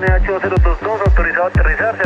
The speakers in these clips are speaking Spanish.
unidad 8022, autorizado a aterrizar,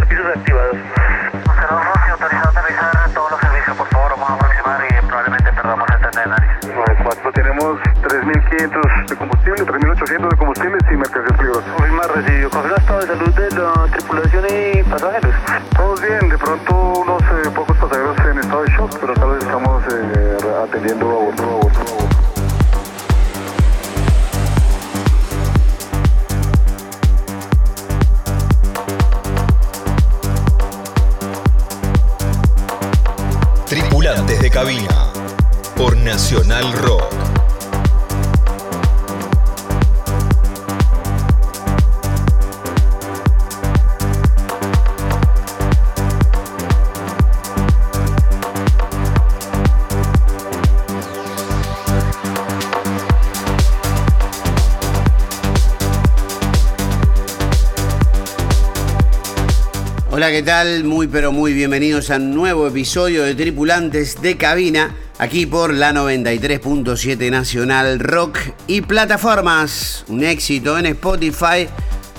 Hola, ¿qué tal? Muy pero muy bienvenidos a un nuevo episodio de Tripulantes de Cabina, aquí por la 93.7 Nacional Rock y plataformas. Un éxito en Spotify,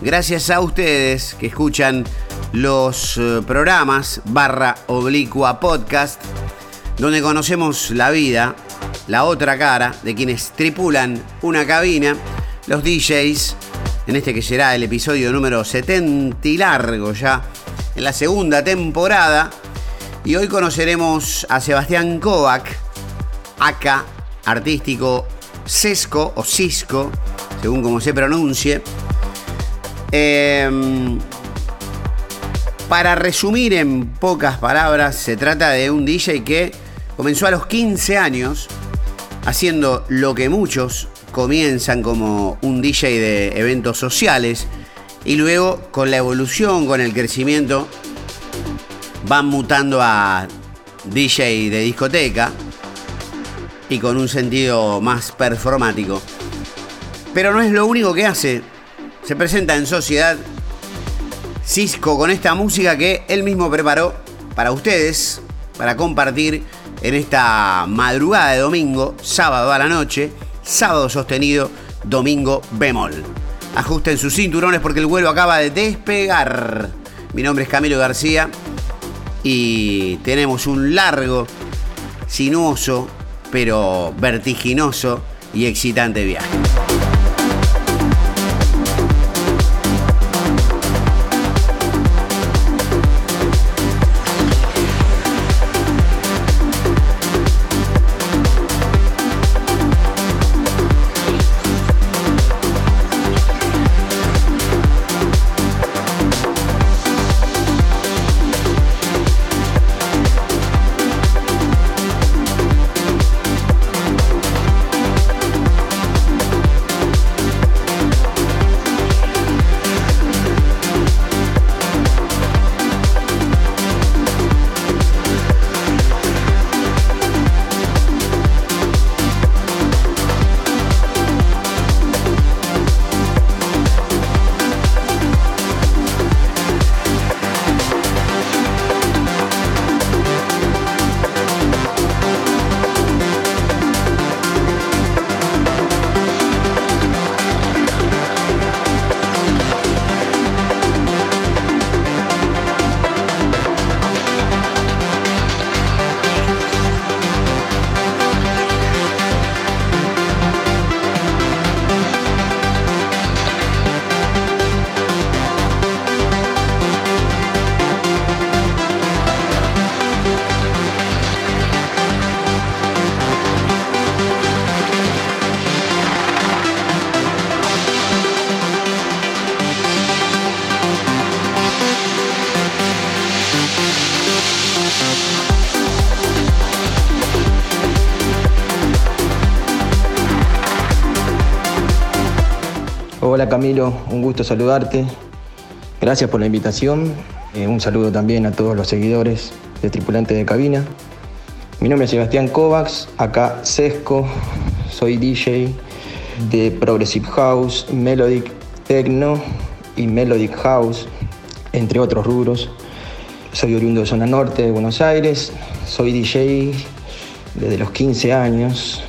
gracias a ustedes que escuchan los eh, programas barra oblicua podcast, donde conocemos la vida, la otra cara de quienes tripulan una cabina, los DJs, en este que será el episodio número 70 y largo ya en la segunda temporada. Y hoy conoceremos a Sebastián Kovac, acá, artístico Sesco o Cisco, según como se pronuncie. Em, para resumir en pocas palabras, se trata de un DJ que comenzó a los 15 años haciendo lo que muchos comienzan como un DJ de eventos sociales y luego con la evolución, con el crecimiento, van mutando a DJ de discoteca y con un sentido más performático. Pero no es lo único que hace. Se presenta en sociedad Cisco con esta música que él mismo preparó para ustedes, para compartir en esta madrugada de domingo, sábado a la noche, sábado sostenido, domingo bemol. Ajusten sus cinturones porque el vuelo acaba de despegar. Mi nombre es Camilo García y tenemos un largo, sinuoso, pero vertiginoso y excitante viaje. Un gusto saludarte. Gracias por la invitación. Eh, un saludo también a todos los seguidores de Tripulante de Cabina. Mi nombre es Sebastián Kovacs, acá Sesco, soy DJ de Progressive House, Melodic Techno y Melodic House, entre otros rubros. Soy oriundo de zona norte de Buenos Aires, soy DJ desde los 15 años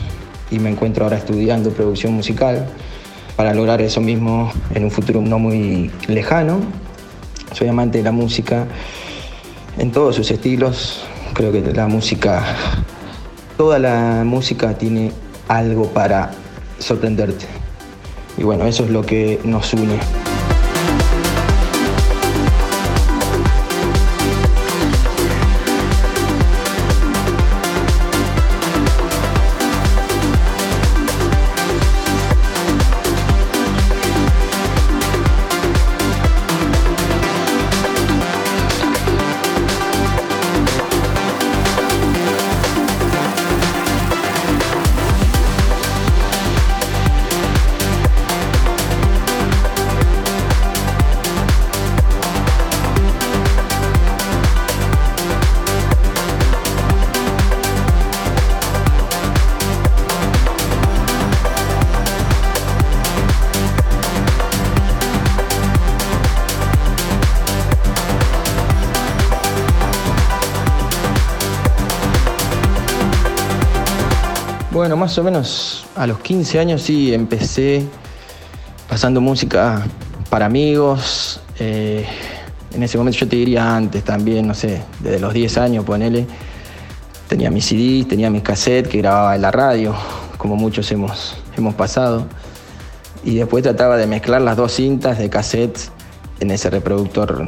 y me encuentro ahora estudiando producción musical. Para lograr eso mismo en un futuro no muy lejano. Soy amante de la música en todos sus estilos. Creo que la música, toda la música tiene algo para sorprenderte. Y bueno, eso es lo que nos une. Bueno, más o menos a los 15 años sí empecé pasando música para amigos. eh, en ese momento yo te diría antes también, no sé, desde los 10 años, ponele. Tenía mis CDs, tenía mis cassettes que grababa en la radio, como muchos hemos, hemos pasado. Y después trataba de mezclar las dos cintas de cassettes en ese reproductor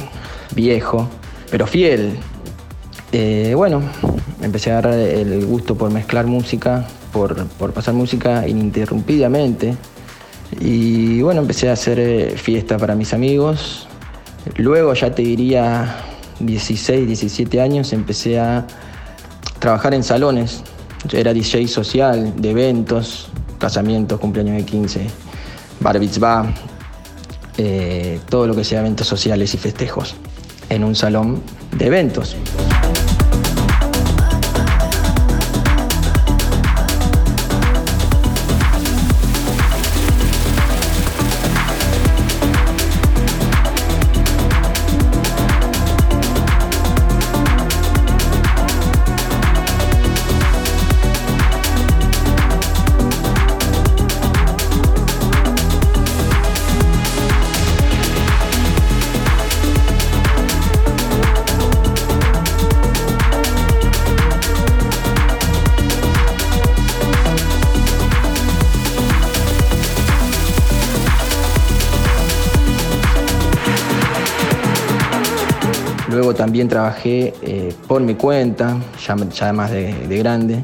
viejo, pero fiel. Eh, bueno, empecé a agarrar el gusto por mezclar música, por, pasar música ininterrumpidamente. Y bueno, empecé a hacer eh, fiesta para mis amigos. Luego, ya te diría 16, 17 años, empecé a trabajar en salones. Era DJ social de eventos, casamientos, cumpleaños de 15, bar eh, todo lo que sea eventos sociales y festejos en un salón de eventos. También trabajé eh, por mi cuenta, ya, ya más de, de grande,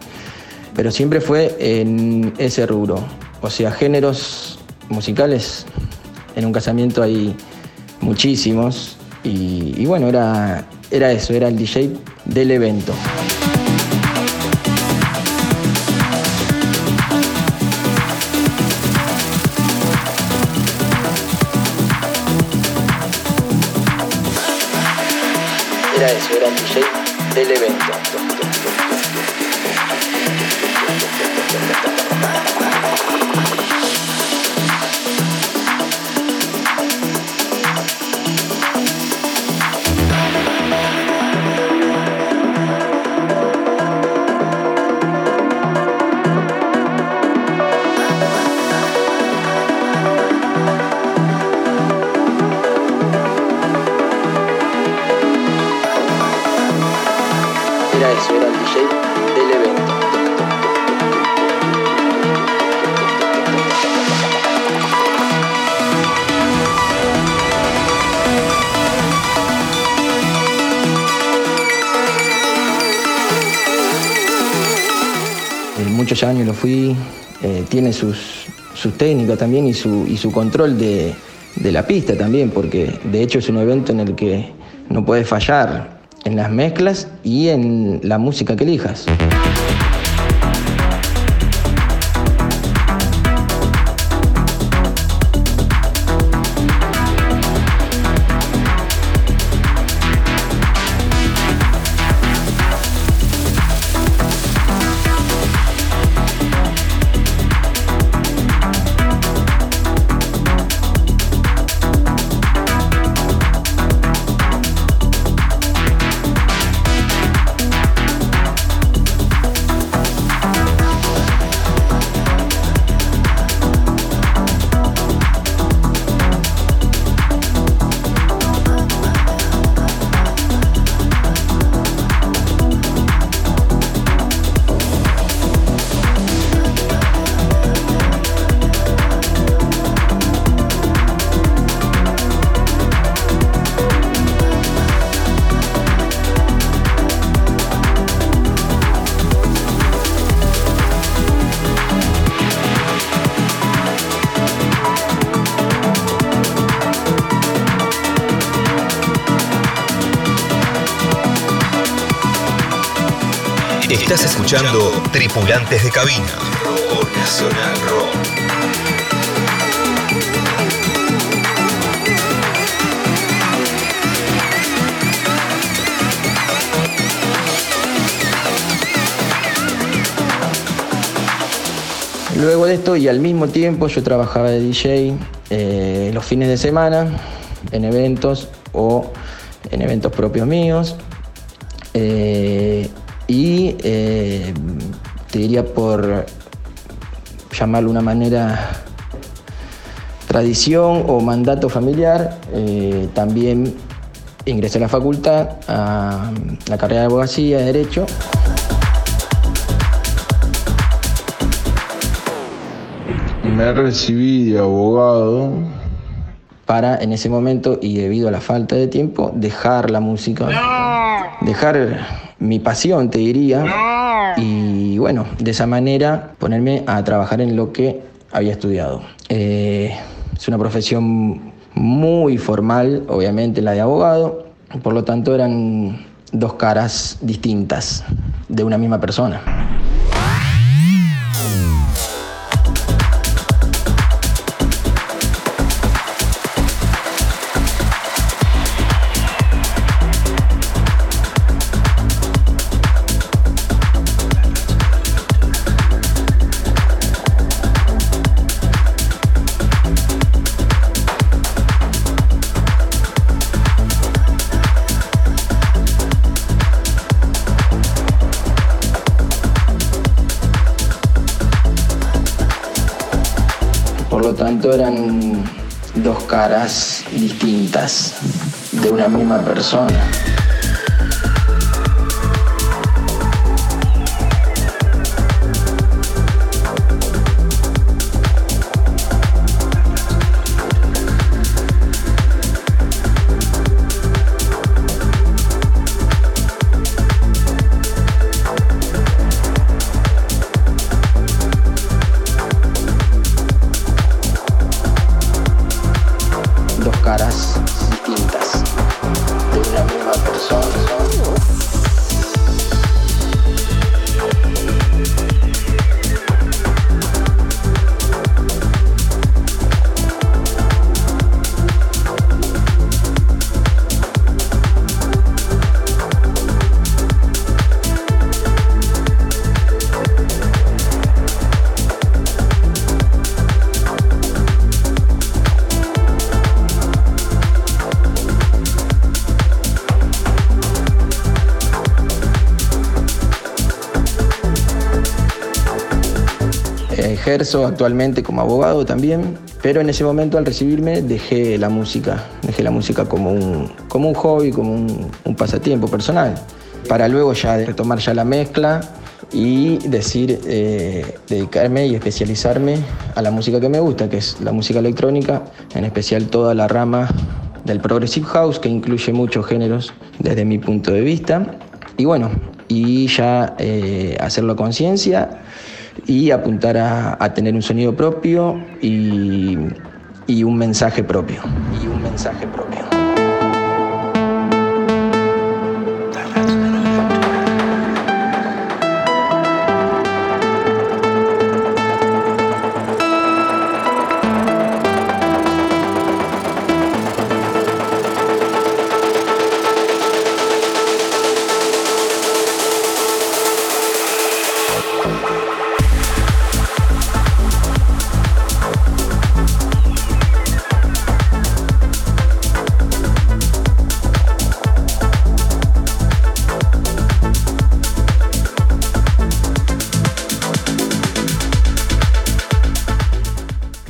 pero siempre fue en ese rubro. O sea, géneros musicales, en un casamiento hay muchísimos y, y bueno, era, era eso, era el DJ del evento. Del evento. Muchos años lo fui, eh, tiene sus, sus técnicas también y su, y su control de, de la pista también, porque de hecho es un evento en el que no puedes fallar en las mezclas y en la música que elijas. Tripulantes de Cabina. Luego de esto y al mismo tiempo yo trabajaba de DJ eh, los fines de semana en eventos o en eventos propios míos. Eh, y eh, te diría por llamarlo de una manera tradición o mandato familiar, eh, también ingresé a la facultad, a la carrera de abogacía, de derecho. Me recibí de abogado. para en ese momento y debido a la falta de tiempo dejar la música, dejar mi pasión, te diría, y bueno, de esa manera ponerme a trabajar en lo que había estudiado. Eh, es una profesión muy formal, obviamente la de abogado, por lo tanto eran dos caras distintas de una misma persona. Eran dos caras distintas de una misma persona. Ejerzo actualmente como abogado también, pero en ese momento al recibirme dejé la música, dejé la música como un, como un hobby, como un, un pasatiempo personal, para luego ya retomar ya la mezcla y decir, eh, dedicarme y especializarme a la música que me gusta, que es la música electrónica, en especial toda la rama del Progressive House, que incluye muchos géneros desde mi punto de vista. Y bueno, y ya eh, hacerlo a conciencia y apuntar a, tener un sonido propio. Y un mensaje propio.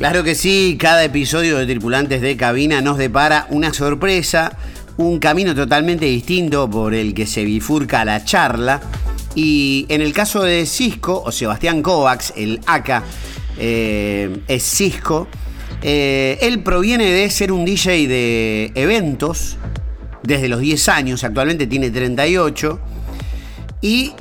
Claro que sí, cada episodio de Tripulantes de Cabina nos depara una sorpresa, un camino totalmente distinto por el que se bifurca la charla. Y en el caso de Cisco, o Sebastián Kovacs, el AK eh, es Cisco, eh, él proviene de ser un DJ de eventos desde los 10 años, actualmente tiene 38, y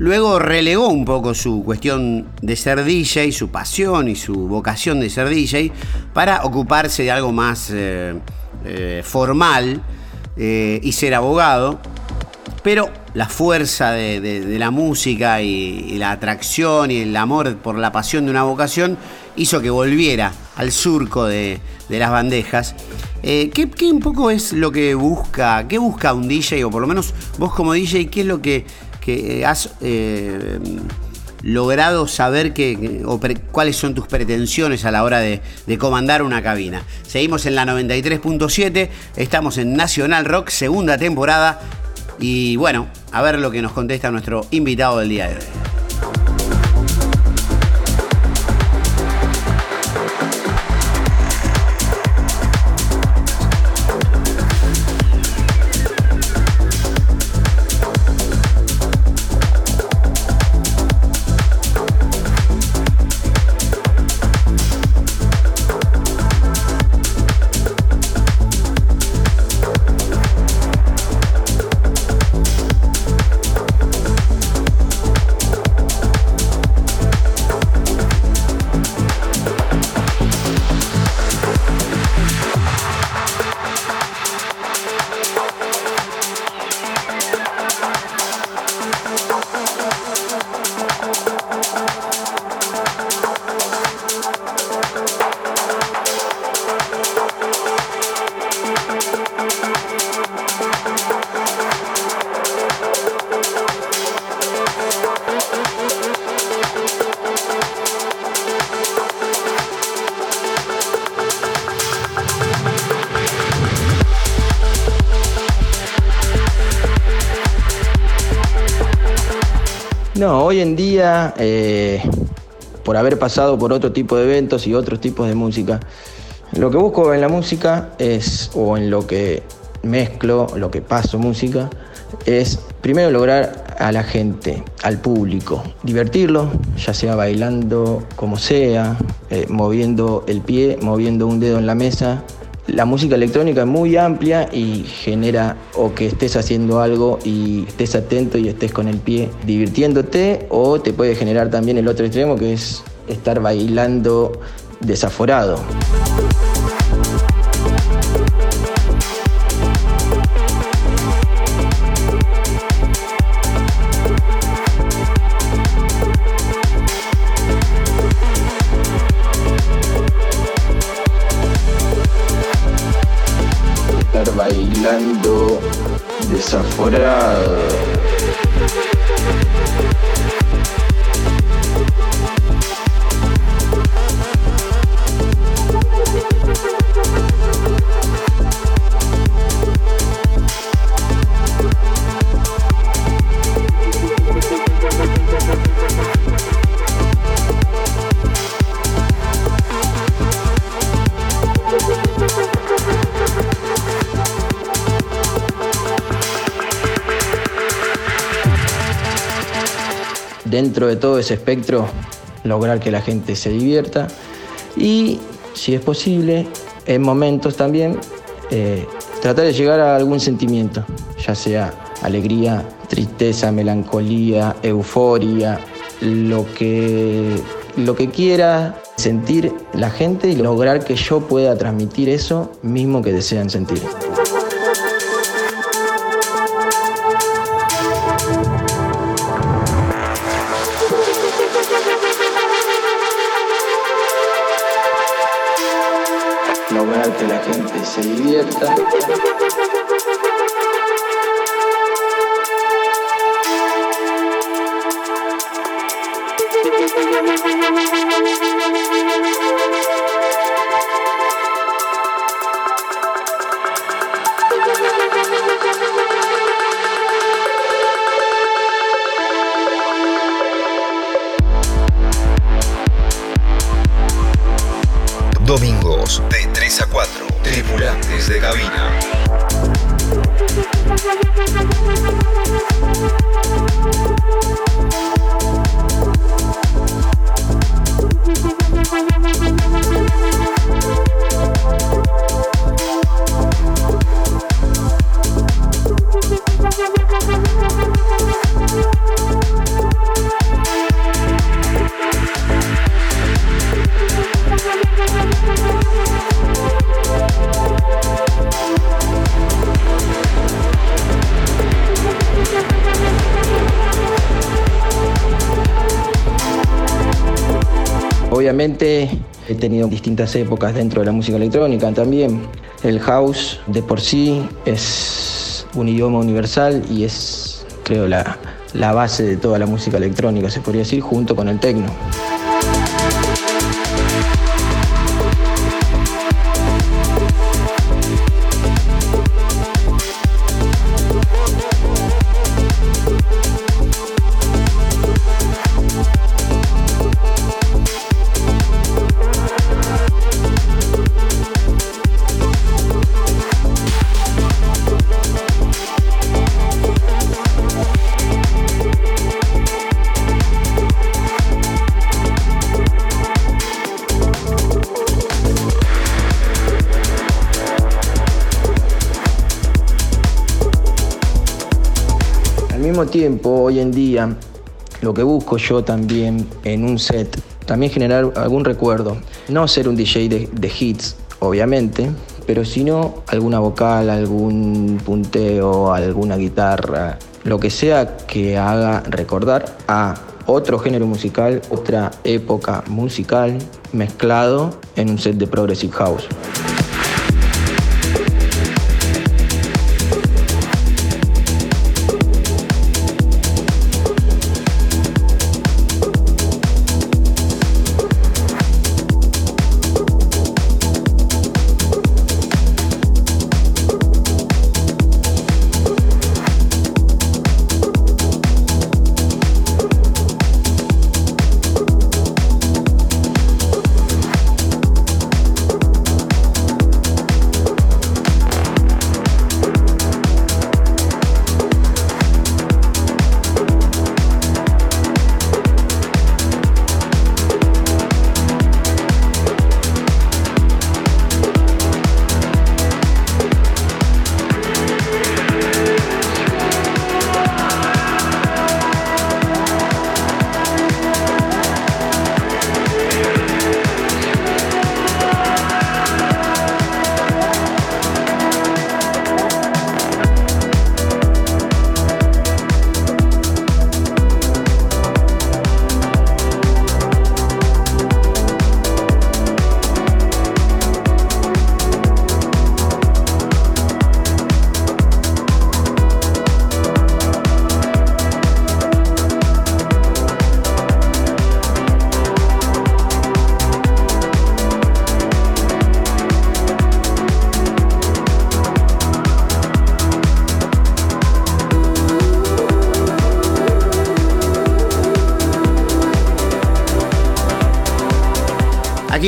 Luego relegó un poco su cuestión de ser DJ, su pasión y su vocación de ser DJ, para ocuparse de algo más eh, eh, formal eh, y ser abogado. Pero la fuerza de, la música y, la atracción y el amor por la pasión de una vocación hizo que volviera al surco de, las bandejas. ¿qué, qué un poco es lo que busca, qué busca un DJ, o por lo menos vos como DJ, qué es lo que, que has eh, logrado saber que, o cuáles son tus pretensiones a la hora de, de comandar una cabina? Seguimos en la 93.7, estamos en Nacional Rock, segunda temporada, y bueno, a ver lo que nos contesta nuestro invitado del día de hoy. Eh, por haber pasado por otro tipo de eventos y otros tipos de música, lo que busco en la música es, o en lo que mezclo, lo que paso música, es primero lograr a la gente, al público, divertirlo, ya sea bailando como sea, eh, moviendo el pie, moviendo un dedo en la mesa, la música electrónica es muy amplia y genera o que estés haciendo algo y estés atento y estés con el pie divirtiéndote o te puede generar también el otro extremo que es estar bailando desaforado. Bailando desaforado. Dentro de todo ese espectro lograr que la gente se divierta. Y si es posible en momentos también eh, tratar de llegar a algún sentimiento ya sea alegría tristeza melancolía euforia lo que lo que quiera sentir la gente y lograr que yo pueda transmitir eso mismo que desean sentir tenido distintas épocas dentro de la música electrónica también. El house de por sí es un idioma universal y es, creo, la, la base de toda la música electrónica, se podría decir, junto con el techno. Tiempo, hoy en día, lo que busco yo también en un set, también generar algún recuerdo. No ser un DJ de, hits, obviamente, pero sino alguna vocal, algún punteo, alguna guitarra, lo que sea que haga recordar a otro género musical, otra época musical mezclado en un set de Progressive House.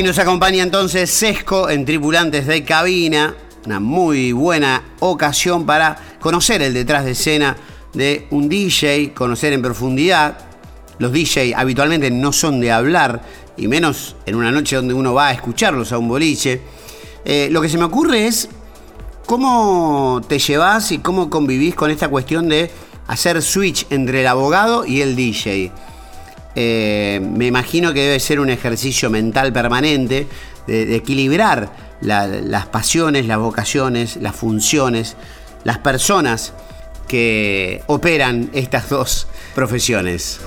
Nos acompaña entonces Sesco en Tripulantes de Cabina. Una muy buena ocasión para conocer el detrás de escena de un DJ, conocer en profundidad. Los DJ habitualmente no son de hablar, y menos en una noche donde uno va a escucharlos a un boliche. Eh, lo que se me ocurre es cómo te llevas y cómo convivís con esta cuestión de hacer switch entre el abogado y el DJ. Eh, me imagino que debe ser un ejercicio mental permanente de, equilibrar la- las pasiones, las vocaciones, las funciones, las personas que operan estas dos profesiones.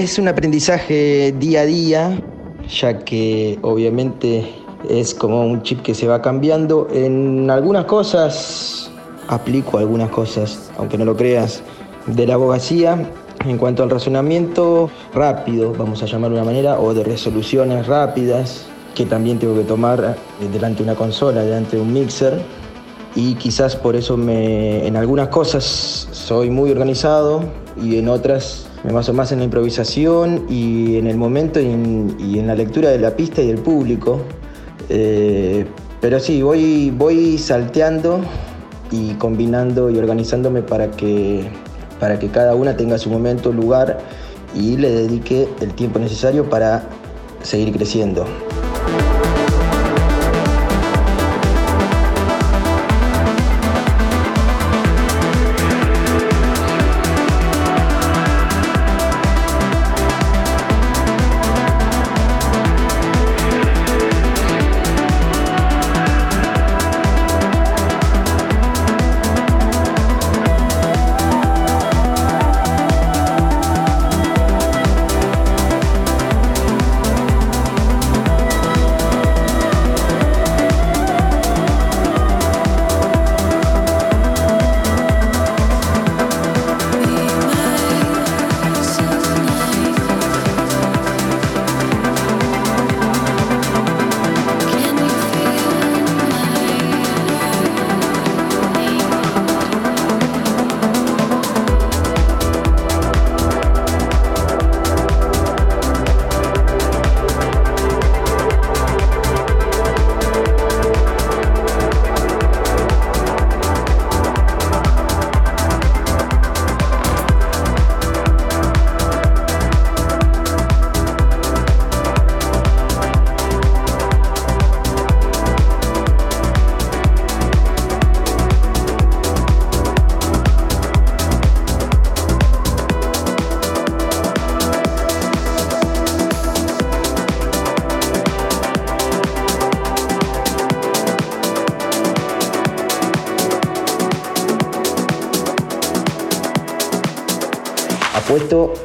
Es un aprendizaje día a día, ya que obviamente es como un chip que se va cambiando. En algunas cosas aplico algunas cosas, aunque no lo creas, de la abogacía. En cuanto al razonamiento rápido, vamos a llamarlo de una manera, o de resoluciones rápidas, que también tengo que tomar eh, delante de una consola, delante de un mixer. Y quizás por eso me, en algunas cosas soy muy organizado y en otras me baso más en la improvisación y en el momento y en, la lectura de la pista y del público. Eh, pero sí, voy, voy salteando y combinando y organizándome para que para que cada una tenga su momento, lugar y le dedique el tiempo necesario para seguir creciendo.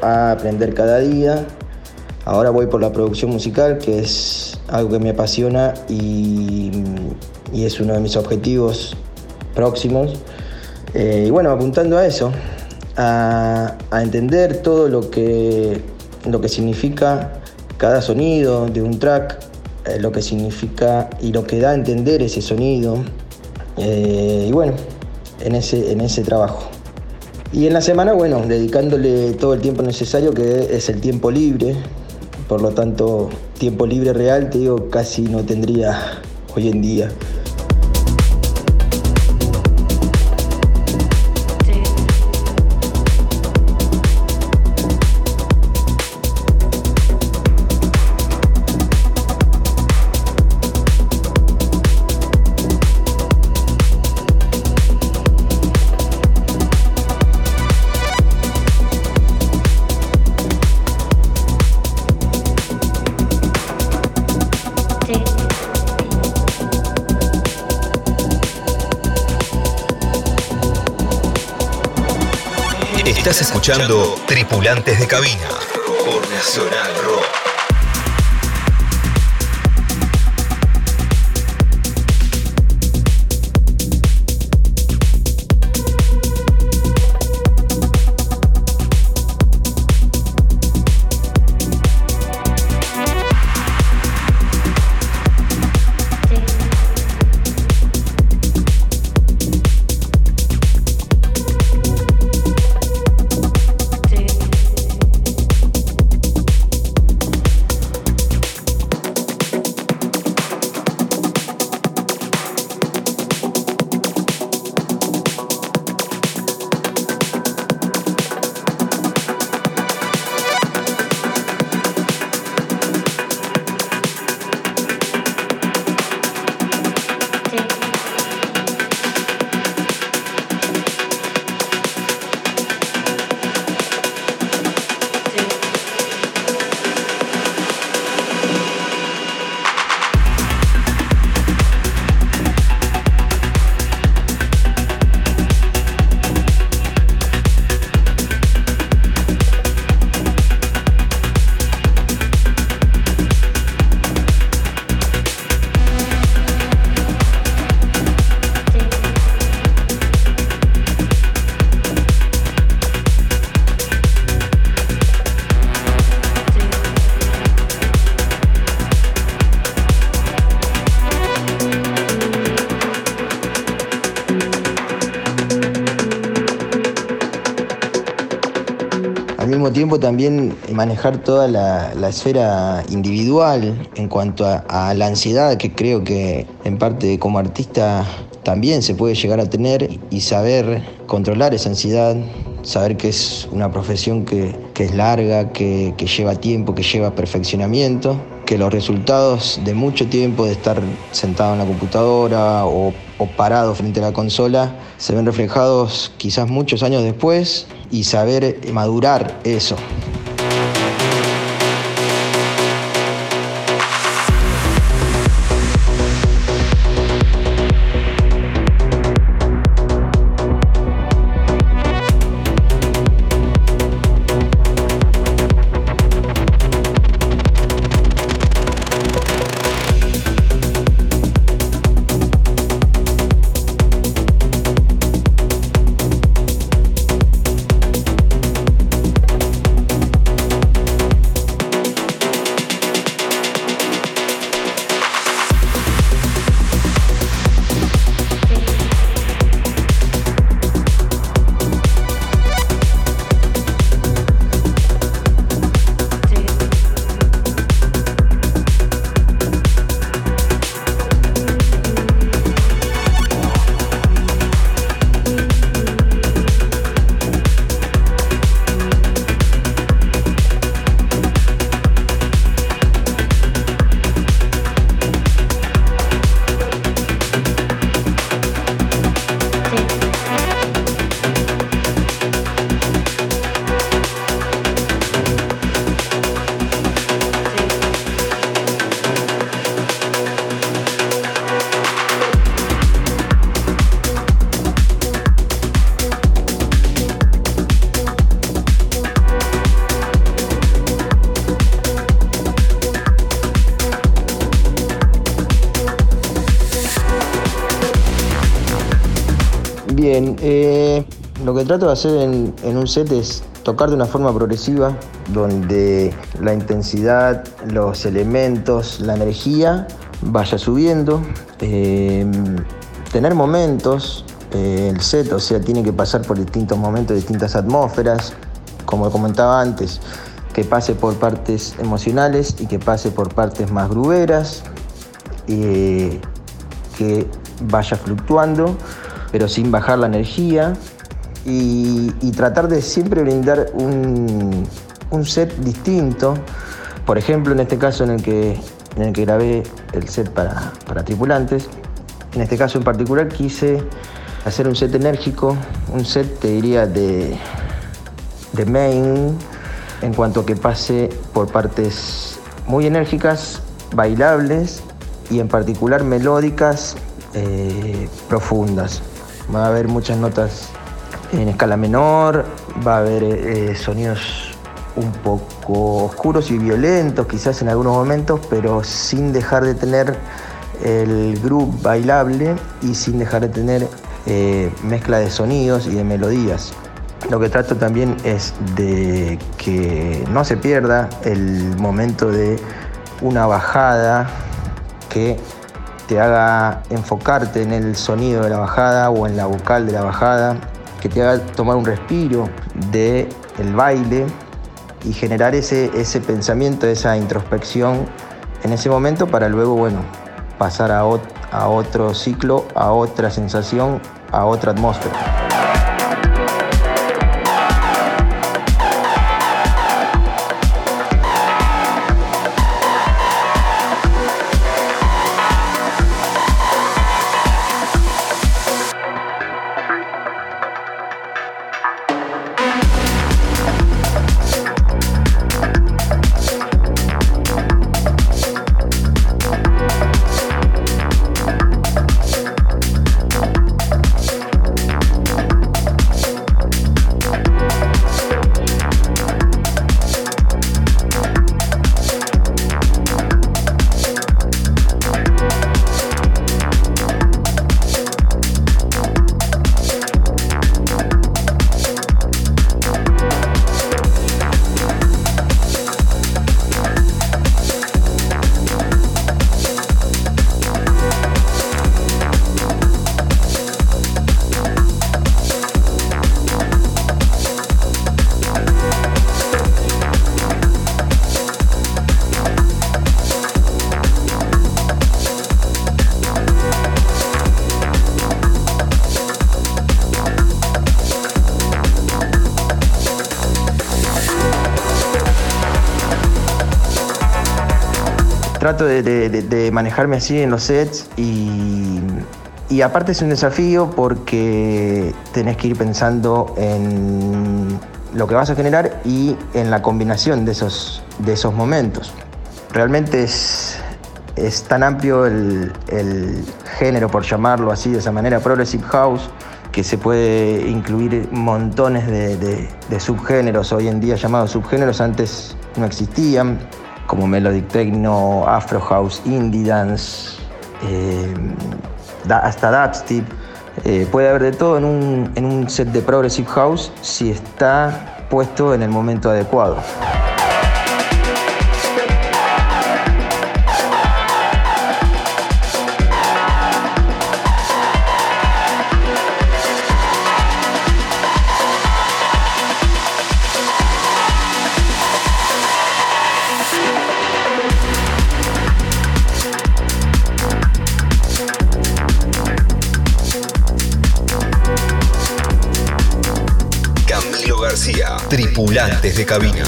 A aprender cada día. Ahora voy por la producción musical, que es algo que me apasiona y, es uno de mis objetivos próximos. Eh, y bueno, apuntando a eso, a, entender todo lo que, lo que significa cada sonido de un track, eh, lo que significa y lo que da a entender ese sonido. Eh, y bueno, en ese, en ese trabajo. Y en la semana, bueno, dedicándole todo el tiempo necesario, que es el tiempo libre. Por lo tanto, tiempo libre real, te digo, casi no tendría hoy en día. Escuchando Tripulantes de Cabina por Nacional Rock. Tiempo también manejar toda la, la esfera individual en cuanto a, la ansiedad que creo que en parte como artista también se puede llegar a tener y saber controlar esa ansiedad, saber que es una profesión que, que es larga, que, que lleva tiempo, que lleva perfeccionamiento, que los resultados de mucho tiempo de estar sentado en la computadora o, o parado frente a la consola se ven reflejados quizás muchos años después y saber madurar eso. Que trato de hacer en, un set es tocar de una forma progresiva, donde la intensidad, los elementos, la energía vaya subiendo. Eh, tener momentos, eh, el set, o sea, tiene que pasar por distintos momentos, distintas atmósferas, como comentaba antes, que pase por partes emocionales y que pase por partes más gruberas, eh, que vaya fluctuando, pero sin bajar la energía y, tratar de siempre brindar un, un set distinto. Por ejemplo, en este caso en el que, en el que grabé el set para, para tripulantes, en este caso en particular quise hacer un set enérgico, un set, te diría, de, de main, en cuanto a que pase por partes muy enérgicas, bailables y en particular melódicas eh, profundas. Va a haber muchas notas en escala menor, va a haber eh, sonidos un poco oscuros y violentos quizás en algunos momentos, pero sin dejar de tener el groove bailable y sin dejar de tener eh, mezcla de sonidos y de melodías. Lo que trato también es de que no se pierda el momento de una bajada que te haga enfocarte en el sonido de la bajada o en la vocal de la bajada, que te haga tomar un respiro de el baile y generar ese, ese pensamiento, esa introspección en ese momento para luego, bueno, pasar a, a otro ciclo, a otra sensación, a otra atmósfera. Trato de, manejarme así en los sets y, aparte es un desafío porque tenés que ir pensando en lo que vas a generar y en la combinación de esos, de esos momentos. Realmente es, es tan amplio el, género, por llamarlo así de esa manera, Progressive House, que se puede incluir montones de- de subgéneros, hoy en día llamados subgéneros, antes no existían, como Melodic Techno, Afro House, Indie Dance, eh, hasta Dubstep. Eh, puede haber de todo en un, en un set de Progressive House si está puesto en el momento adecuado. Tripulantes de cabina.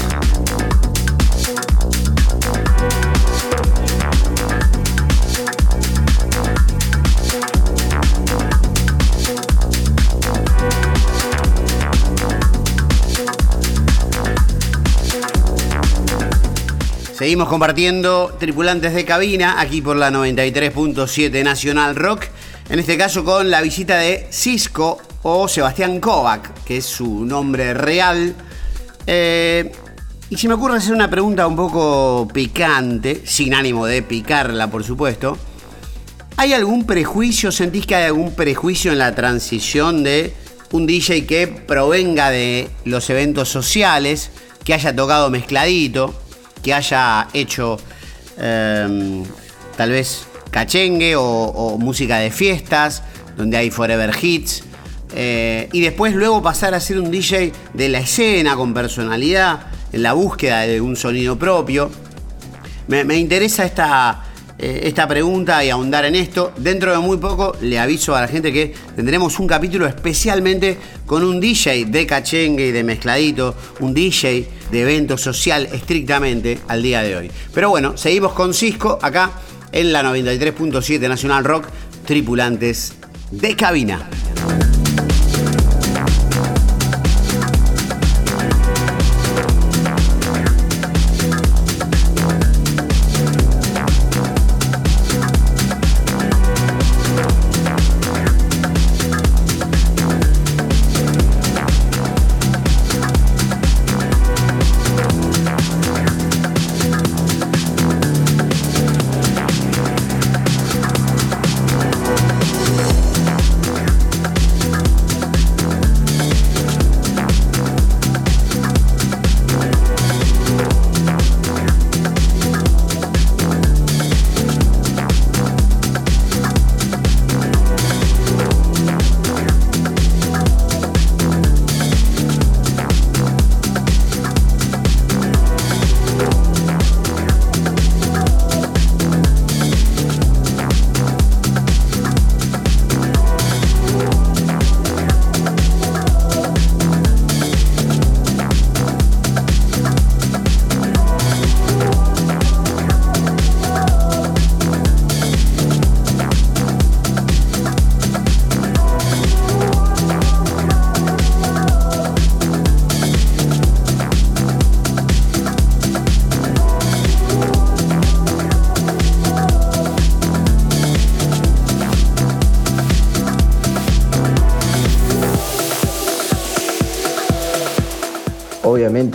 Seguimos compartiendo tripulantes de cabina aquí por la 93.7 Nacional Rock. En este caso con la visita de Cisco o Sebastián Kovac, que es su nombre real. Eh, y se me ocurre hacer una pregunta un poco picante, sin ánimo de picarla, por supuesto. ¿Hay algún prejuicio, sentís que hay algún prejuicio en la transición de un DJ que provenga de los eventos sociales, que haya tocado mezcladito, que haya hecho eh, tal vez cachengue o música de fiestas, donde hay forever hits, eh, y después luego pasar a ser un DJ de la escena con personalidad, en la búsqueda de un sonido propio? Me, interesa esta, eh, esta pregunta y ahondar en esto. Dentro de muy poco le aviso a la gente que tendremos un capítulo especialmente con un DJ de cachengue y de mezcladito, un DJ de evento social estrictamente al día de hoy. Pero bueno, seguimos con Cisco acá en la 93.7 Nacional Rock, tripulantes de cabina.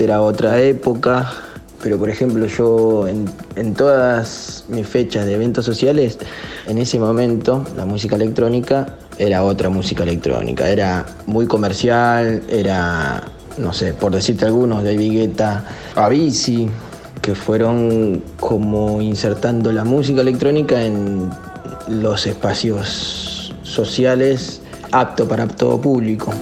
Era otra época, pero por ejemplo yo en, en todas mis fechas de eventos sociales, en ese momento la música electrónica era otra música electrónica, era muy comercial, era, no sé, por decirte algunos, David Guetta, Avicii, que fueron como insertando la música electrónica en los espacios sociales apto para todo público.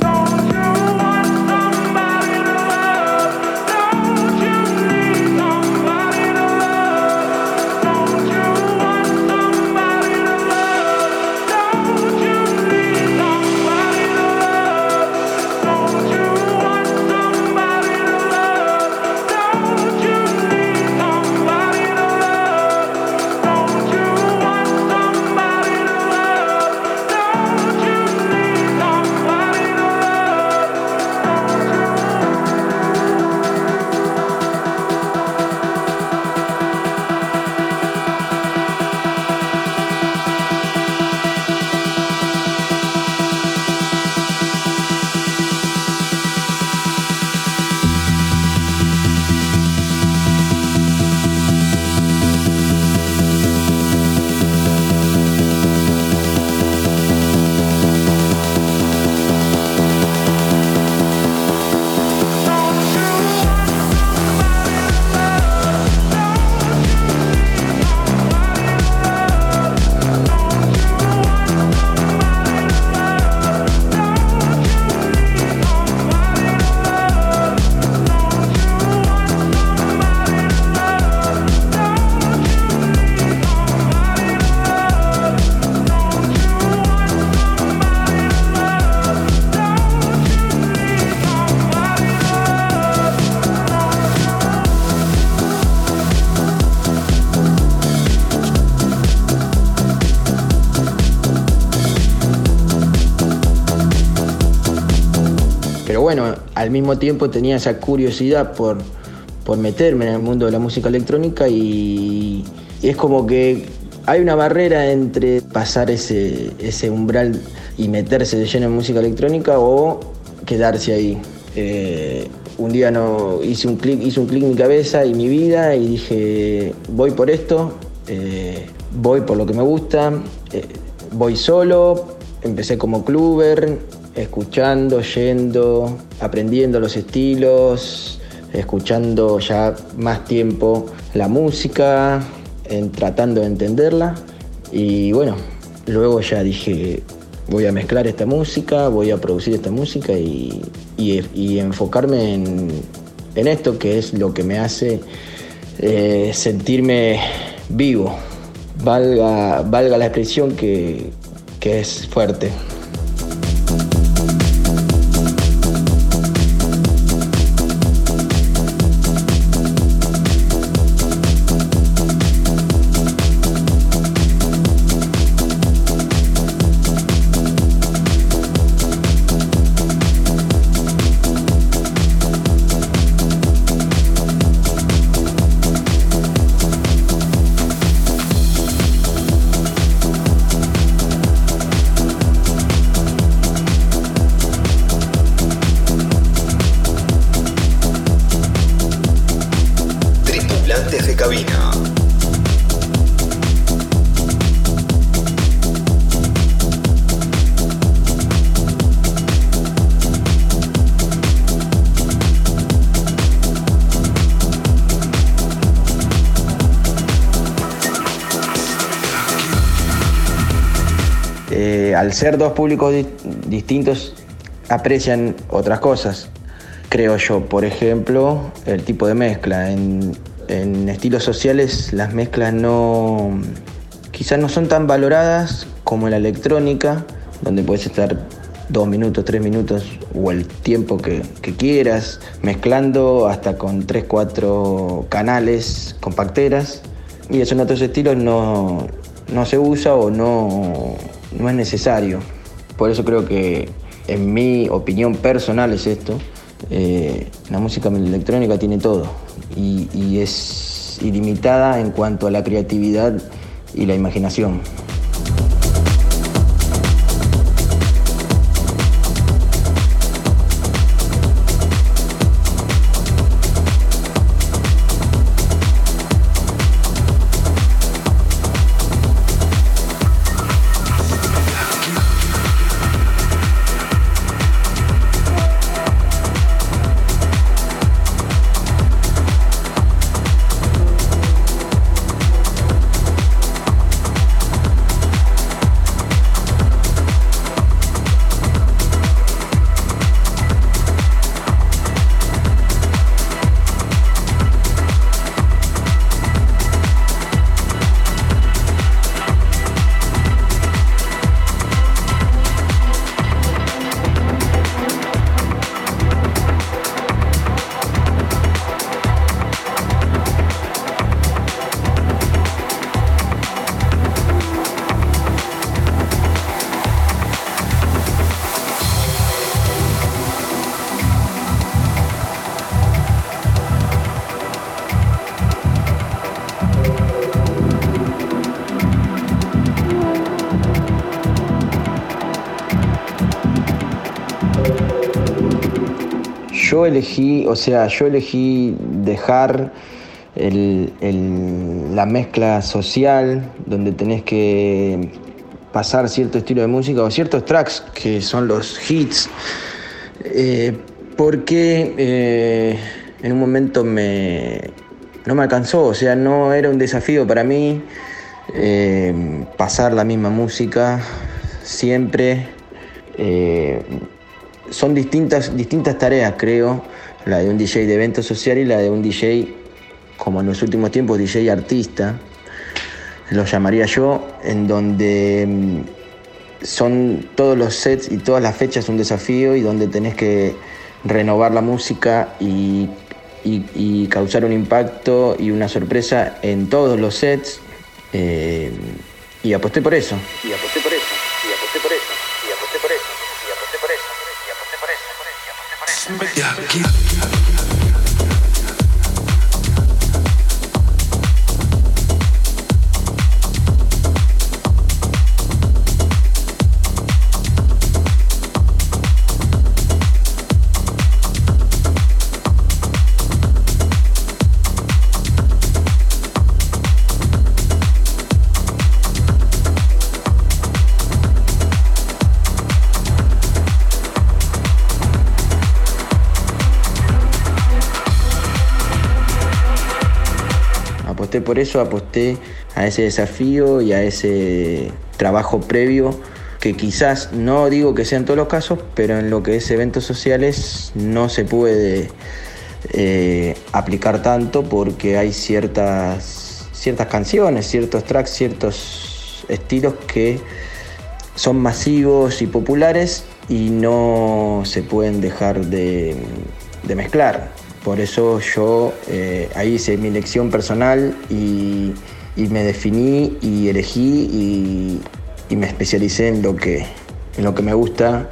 Al mismo tiempo tenía esa curiosidad por, por meterme en el mundo de la música electrónica y, es como que hay una barrera entre pasar ese, ese umbral y meterse de lleno en música electrónica o quedarse ahí. Eh, un día no hice un clic, hice un clic en mi cabeza y mi vida y dije voy por esto, eh, voy por lo que me gusta, eh, voy solo, empecé como cluber, escuchando, yendo, aprendiendo los estilos, escuchando ya más tiempo la música, tratando de entenderla y bueno, luego ya dije voy a mezclar esta música, voy a producir esta música y, enfocarme en, esto que es lo que me hace eh, sentirme vivo, valga, la expresión que es fuerte. Al ser dos públicos di- distintos, aprecian otras cosas, creo yo. Por ejemplo, el tipo de mezcla. En, estilos sociales las mezclas no, quizás no son tan valoradas como la electrónica, donde puedes estar dos minutos, tres minutos o el tiempo que, que quieras, mezclando hasta con tres, cuatro canales, compacteras. Y eso en otros estilos no, no se usa o no, no es necesario. Por eso creo que, en mi opinión personal es esto, eh, la música electrónica tiene todo y, y es ilimitada en cuanto a la creatividad y la imaginación. Yo elegí, o sea, yo elegí dejar la mezcla social, donde tenés que pasar cierto estilo de música o ciertos tracks que son los hits, eh, porque eh, en un momento me, no me alcanzó, o sea, no era un desafío para mí eh, pasar la misma música siempre. Son distintas, distintas tareas, creo, la de un DJ de evento social y la de un DJ, como en los últimos tiempos, DJ artista, lo llamaría yo, en donde mm, son todos los sets y todas las fechas un desafío y donde tenés que renovar la música y causar un impacto y una sorpresa en todos los sets. eh, y aposté por eso. Y aposté por eso. Y aposté por eso. Y aposté por eso. Aposté a ese desafío y a ese trabajo previo que quizás no digo que sea en todos los casos, pero en lo que es eventos sociales no se puede eh, aplicar tanto porque hay ciertas, ciertas canciones, ciertos tracks, ciertos estilos que son masivos y populares y no se pueden dejar de, de mezclar. Por eso yo eh, ahí hice mi elección personal y, me definí y elegí y, y me especialicé en lo que, en lo que me gusta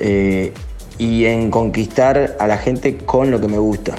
eh, y en conquistar a la gente con lo que me gusta.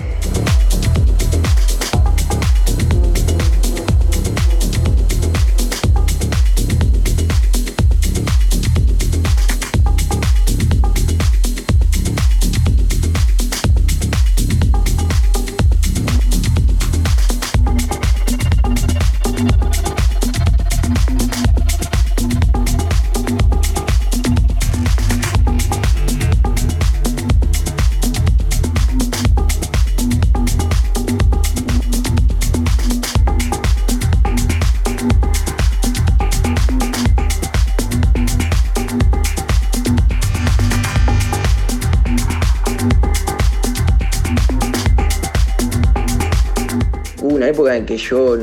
Que yo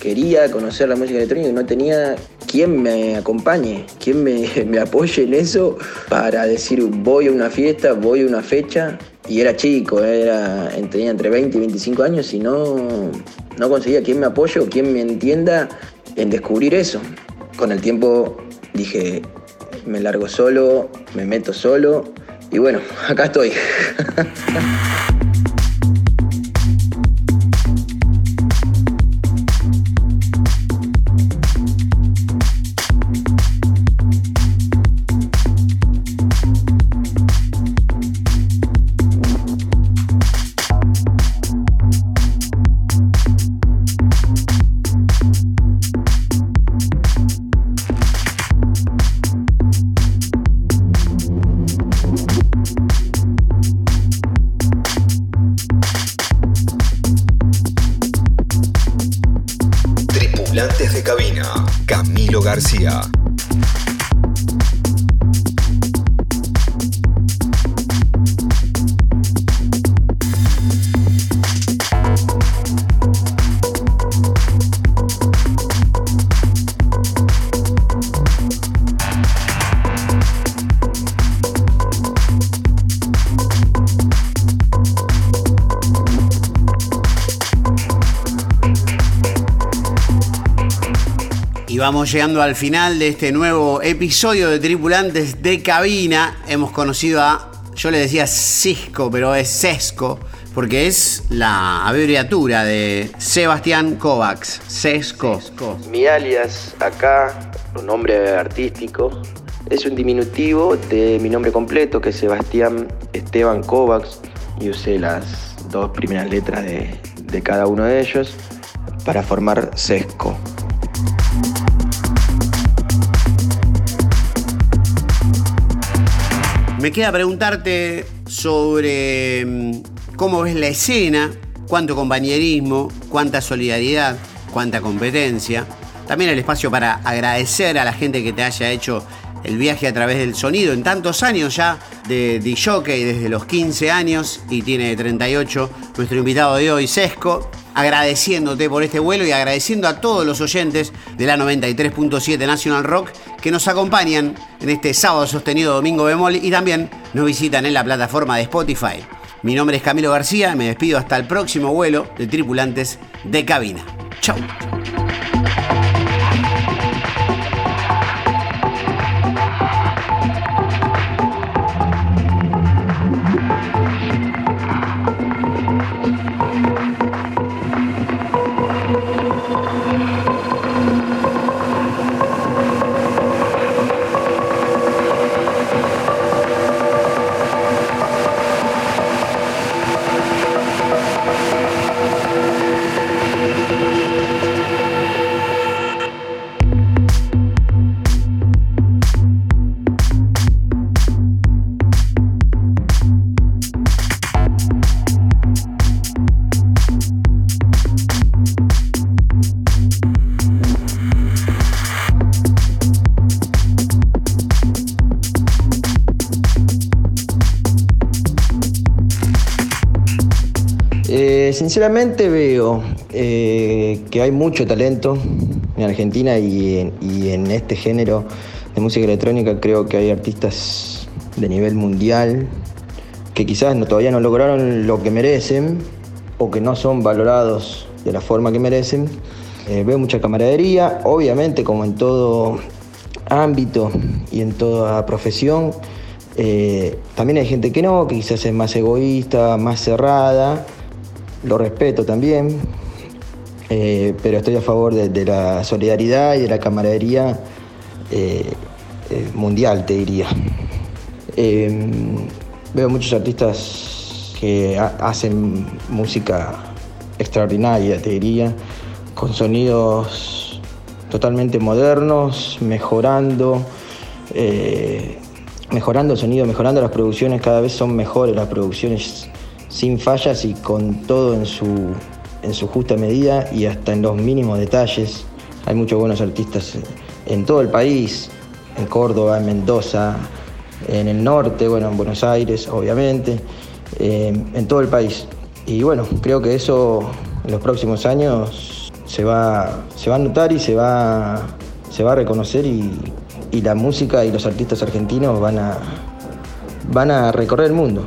quería conocer la música electrónica y no tenía quien me acompañe, quien me, me apoye en eso para decir voy a una fiesta, voy a una fecha. Y era chico, era, tenía entre 20 y 25 años y no, no conseguía quien me apoye o quien me entienda en descubrir eso. Con el tiempo dije, me largo solo, me meto solo y bueno, acá estoy. Y vamos llegando al final de este nuevo episodio de Tripulantes de Cabina. Hemos conocido a, yo le decía Cisco, pero es Sesco, porque es la abreviatura de Sebastián Kovacs. Sesco. Mi alias acá, un nombre artístico, es un diminutivo de mi nombre completo, que es Sebastián Esteban Kovacs, y usé las dos primeras letras de, de cada uno de ellos para formar Sesco. Me queda preguntarte sobre mm, cómo ves la escena, cuánto compañerismo, cuánta solidaridad, cuánta competencia. También el espacio para agradecer a la gente que te haya hecho el viaje a través del sonido en tantos años ya de DJ desde los 15 años y tiene 38 nuestro invitado de hoy, Sesco, agradeciéndote por este vuelo y agradeciendo a todos los oyentes de la 93.7 National Rock que nos acompañan en este sábado sostenido Domingo Bemol y también nos visitan en la plataforma de Spotify. Mi nombre es Camilo García, me despido hasta el próximo vuelo de tripulantes de cabina. Chau. Sinceramente veo eh, que hay mucho talento en Argentina y en, este género de música electrónica creo que hay artistas de nivel mundial que quizás todavía no lograron lo que merecen o que no son valorados de la forma que merecen. Eh, veo mucha camaradería, obviamente como en todo ámbito y en toda profesión. eh, también hay gente que no, que quizás es más egoísta, más cerrada. Lo respeto también, eh, pero estoy a favor de, la solidaridad y de la camaradería eh, eh, mundial, te diría. Eh, veo muchos artistas que ha- hacen música extraordinaria, te diría, con sonidos totalmente modernos, mejorando, mejorando el sonido, mejorando las producciones, cada vez son mejores las producciones sin fallas y con todo en su, en su justa medida y hasta en los mínimos detalles. Hay muchos buenos artistas en todo el país, en Córdoba, en Mendoza, en el norte, bueno, en Buenos Aires, obviamente, eh, en todo el país. Y bueno, creo que eso en los próximos años se va, se va a notar y se va, se va a reconocer y, y la música y los artistas argentinos van a, van a recorrer el mundo.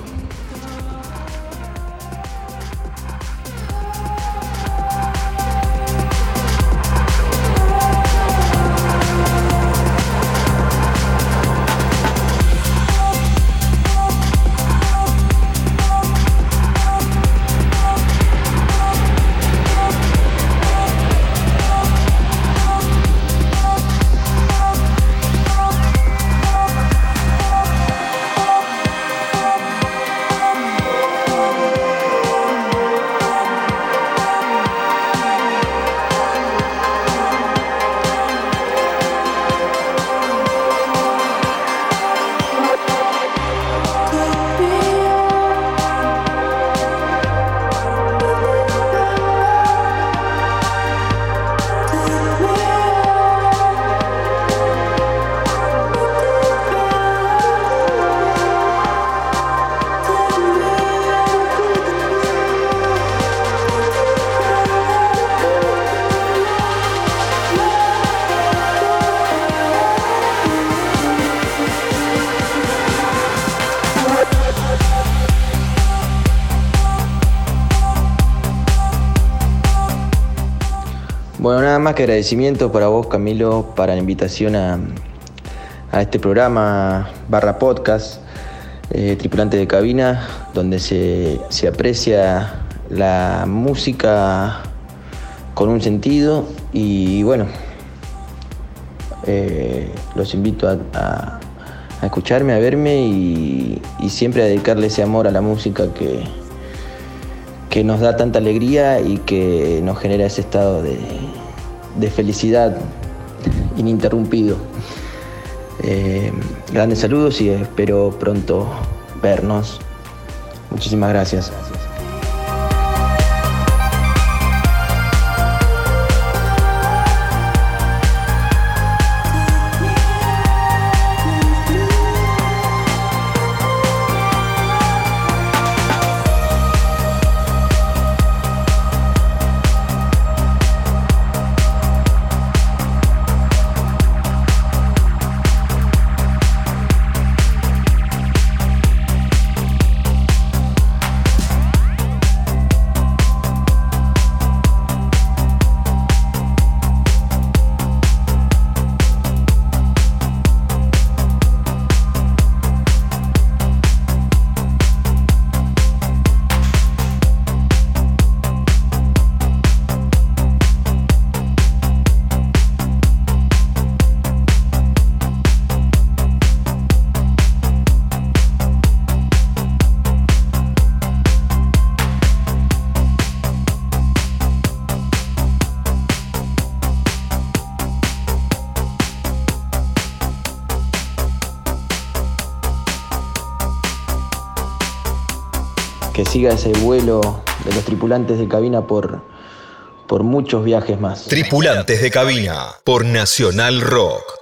Que agradecimiento para vos, Camilo, para la invitación a, este programa barra podcast, eh, Tripulante de Cabina, donde se, se aprecia la música con un sentido y bueno, eh, los invito a escucharme, a verme y, y siempre a dedicarle ese amor a la música que, que nos da tanta alegría y que nos genera ese estado de, de felicidad ininterrumpido. Eh, grandes saludos y espero pronto vernos. Muchísimas gracias. Ese vuelo de los tripulantes de cabina por, por muchos viajes más. Tripulantes de cabina por Nacional Rock.